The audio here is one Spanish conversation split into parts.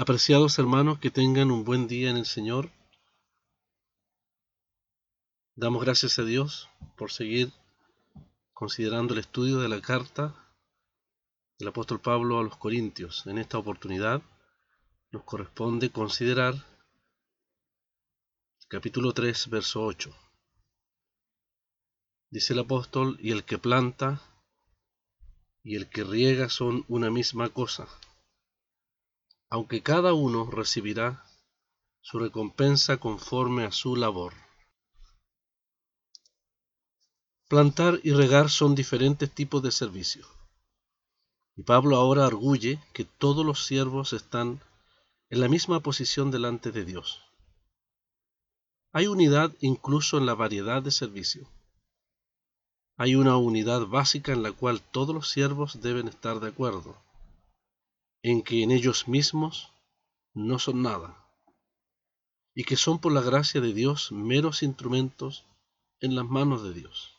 Apreciados hermanos, que tengan un buen día en el Señor. Damos gracias a Dios por seguir considerando el estudio de la carta del apóstol Pablo a los Corintios. En esta oportunidad nos corresponde considerar capítulo 3, verso 8. Dice el apóstol, y el que planta y el que riega son una misma cosa aunque cada uno recibirá su recompensa conforme a su labor. Plantar y regar son diferentes tipos de servicio. Y Pablo ahora arguye que todos los siervos están en la misma posición delante de Dios. Hay unidad incluso en la variedad de servicio. Hay una unidad básica en la cual todos los siervos deben estar de acuerdo en que en ellos mismos no son nada, y que son por la gracia de Dios meros instrumentos en las manos de Dios.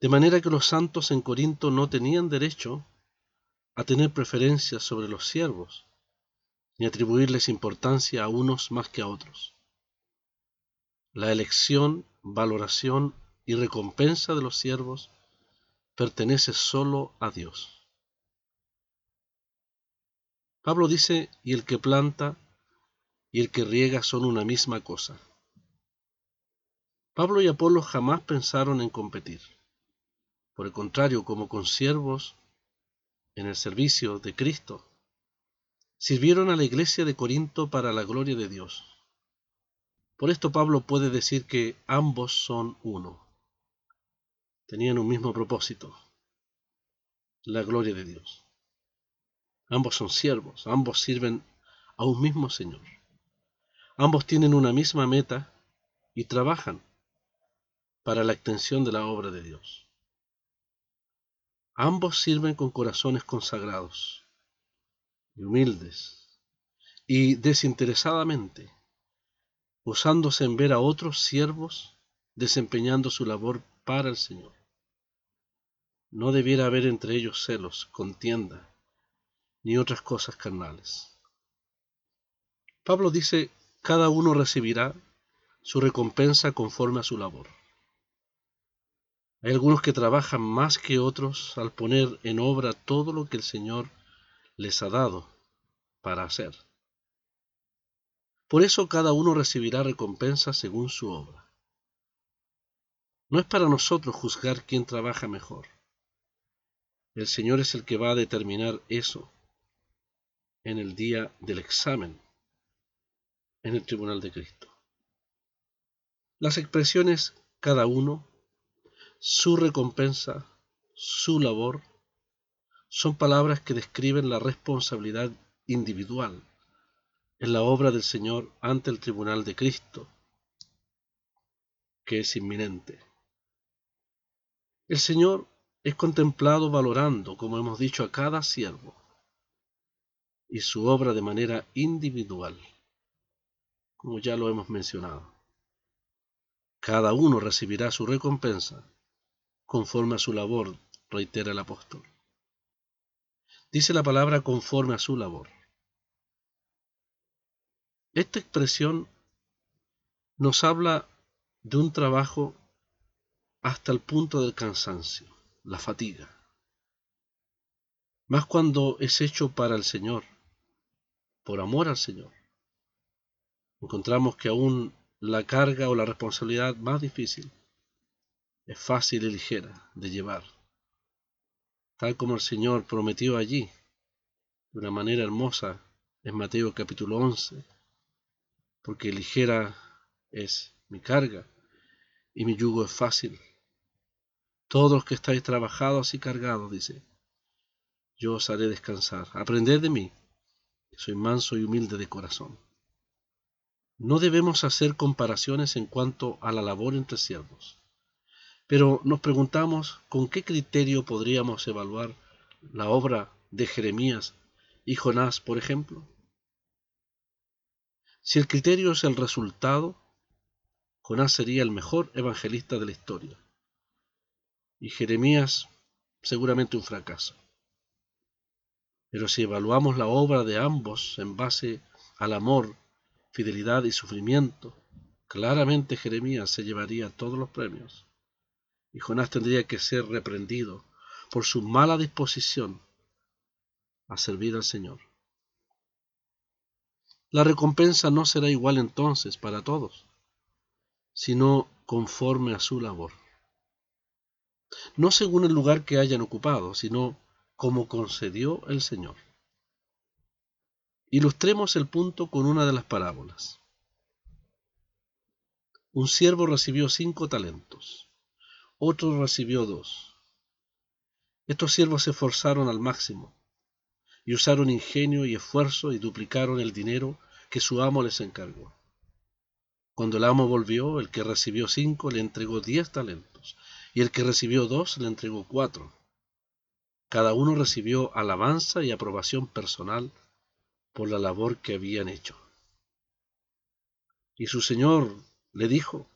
De manera que los santos en Corinto no tenían derecho a tener preferencias sobre los siervos, ni atribuirles importancia a unos más que a otros. La elección, valoración y recompensa de los siervos pertenece solo a Dios. Pablo dice, y el que planta y el que riega son una misma cosa. Pablo y Apolo jamás pensaron en competir. Por el contrario, como consiervos en el servicio de Cristo, sirvieron a la iglesia de Corinto para la gloria de Dios. Por esto Pablo puede decir que ambos son uno. Tenían un mismo propósito, la gloria de Dios. Ambos son siervos, ambos sirven a un mismo Señor. Ambos tienen una misma meta y trabajan para la extensión de la obra de Dios. Ambos sirven con corazones consagrados y humildes y desinteresadamente, usándose en ver a otros siervos desempeñando su labor para el Señor. No debiera haber entre ellos celos, contienda, ni otras cosas carnales. Pablo dice, cada uno recibirá su recompensa conforme a su labor. Hay algunos que trabajan más que otros al poner en obra todo lo que el Señor les ha dado para hacer. Por eso cada uno recibirá recompensa según su obra. No es para nosotros juzgar quién trabaja mejor. El Señor es el que va a determinar eso en el día del examen en el tribunal de Cristo. Las expresiones cada uno, su recompensa, su labor, son palabras que describen la responsabilidad individual en la obra del Señor ante el tribunal de Cristo, que es inminente. El Señor es contemplado valorando, como hemos dicho, a cada siervo y su obra de manera individual, como ya lo hemos mencionado. Cada uno recibirá su recompensa conforme a su labor, reitera el apóstol. Dice la palabra conforme a su labor. Esta expresión nos habla de un trabajo hasta el punto del cansancio, la fatiga. Más cuando es hecho para el Señor, por amor al Señor. Encontramos que aún la carga o la responsabilidad más difícil es fácil y ligera de llevar, tal como el Señor prometió allí, de una manera hermosa, en Mateo capítulo 11, porque ligera es mi carga y mi yugo es fácil. Todos los que estáis trabajados y cargados, dice, yo os haré descansar. Aprended de mí, soy manso y humilde de corazón. No debemos hacer comparaciones en cuanto a la labor entre siervos, pero nos preguntamos con qué criterio podríamos evaluar la obra de Jeremías y Jonás, por ejemplo. Si el criterio es el resultado, Jonás sería el mejor evangelista de la historia y Jeremías seguramente un fracaso. Pero si evaluamos la obra de ambos en base al amor, fidelidad y sufrimiento, claramente Jeremías se llevaría todos los premios y Jonás tendría que ser reprendido por su mala disposición a servir al Señor. La recompensa no será igual entonces para todos, sino conforme a su labor. No según el lugar que hayan ocupado, sino como concedió el Señor. Ilustremos el punto con una de las parábolas. Un siervo recibió cinco talentos, otro recibió dos. Estos siervos se esforzaron al máximo y usaron ingenio y esfuerzo y duplicaron el dinero que su amo les encargó. Cuando el amo volvió, el que recibió cinco le entregó diez talentos, y el que recibió dos le entregó cuatro. Cada uno recibió alabanza y aprobación personal por la labor que habían hecho. Y su señor le dijo,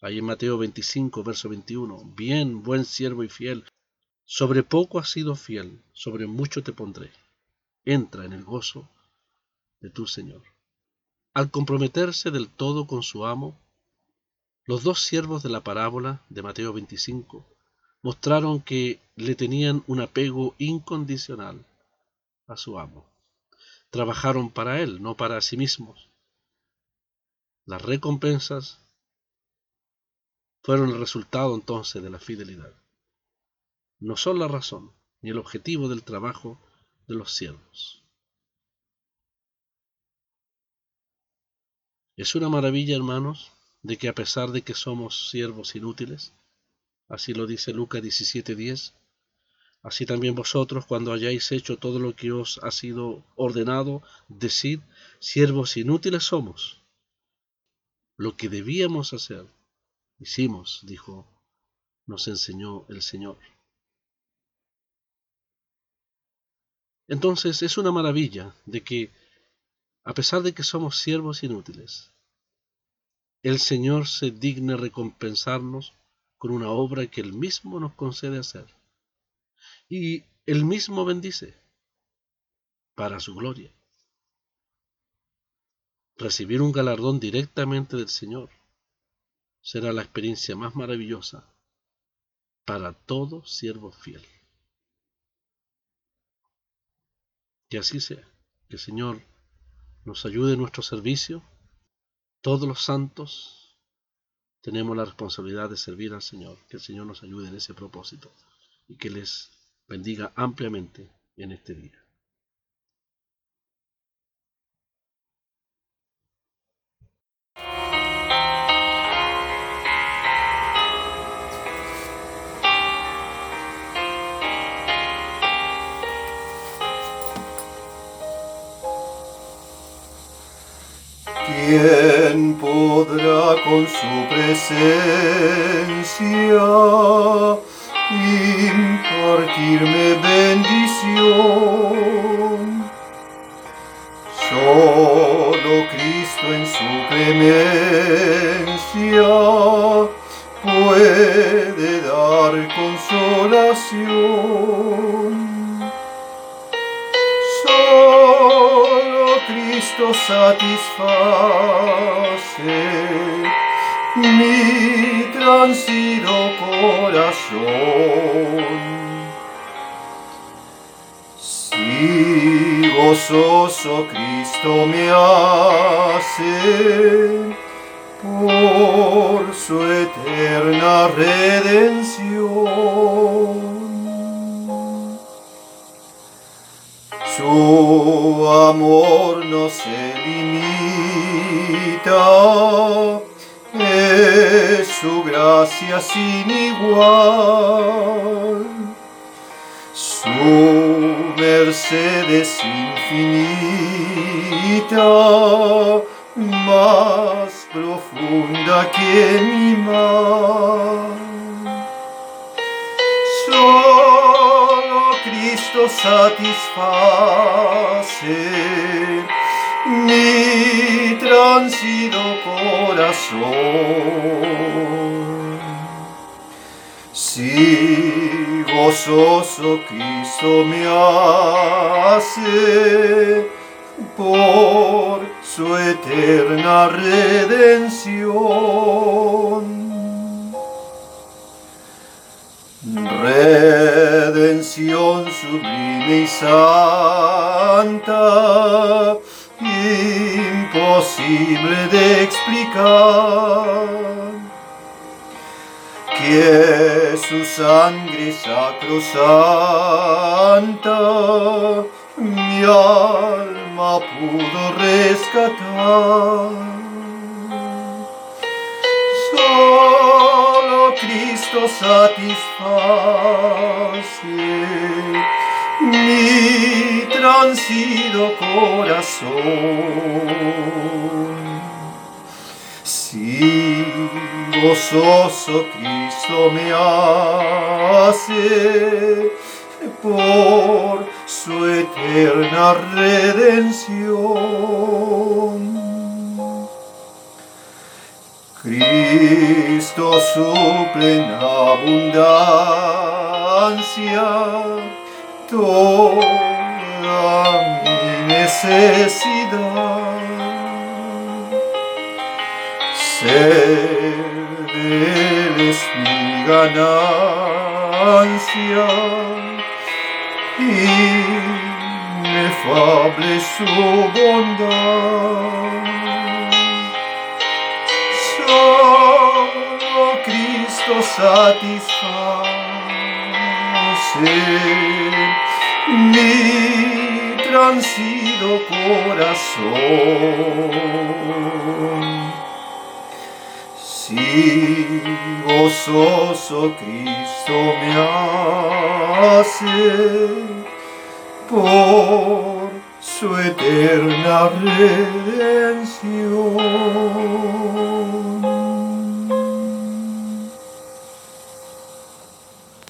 ahí en Mateo 25, verso 21, bien, buen siervo y fiel, sobre poco has sido fiel, sobre mucho te pondré. Entra en el gozo de tu Señor. Al comprometerse del todo con su amo, los dos siervos de la parábola de Mateo 25 mostraron que le tenían un apego incondicional a su amo. Trabajaron para él, no para sí mismos. Las recompensas fueron el resultado entonces de la fidelidad no son la razón ni el objetivo del trabajo de los siervos. Es una maravilla, hermanos, de que a pesar de que somos siervos inútiles, así lo dice Lucas 17:10, así también vosotros cuando hayáis hecho todo lo que os ha sido ordenado, decid, siervos inútiles somos. Lo que debíamos hacer, hicimos, dijo, nos enseñó el Señor. Entonces es una maravilla de que, a pesar de que somos siervos inútiles, el Señor se digne recompensarnos con una obra que Él mismo nos concede hacer. Y Él mismo bendice para su gloria. Recibir un galardón directamente del Señor será la experiencia más maravillosa para todo siervo fiel. Que así sea. Que el Señor nos ayude en nuestro servicio. Todos los santos tenemos la responsabilidad de servir al Señor. Que el Señor nos ayude en ese propósito y que les bendiga ampliamente en este día. ¿Quién podrá con su presencia impartirme bendición? Solo Cristo en su clemencia puede dar consolación. Cristo satisface mi transido corazón. Si gozoso Cristo me hace por su eterna redención. Su amor no se limita, es su gracia sin igual. Su merced es infinita, más profunda que mi mar. Cristo satisface mi transido corazón. Sigo gozoso Cristo me hace por su eterna redención. Redención sublime y santa, imposible de explicar que su sangre sacrosanta mi alma pudo rescatar. Solo Cristo satisface mi transido corazón. Si gozoso Cristo me hace por su eterna redención. Cristo suple en abundancia toda mi necesidad. Ser de Él es mi ganancia inefable su bondad. Solo Cristo satisface mi transido corazón. Si gozoso Cristo me hace por su eterna redención.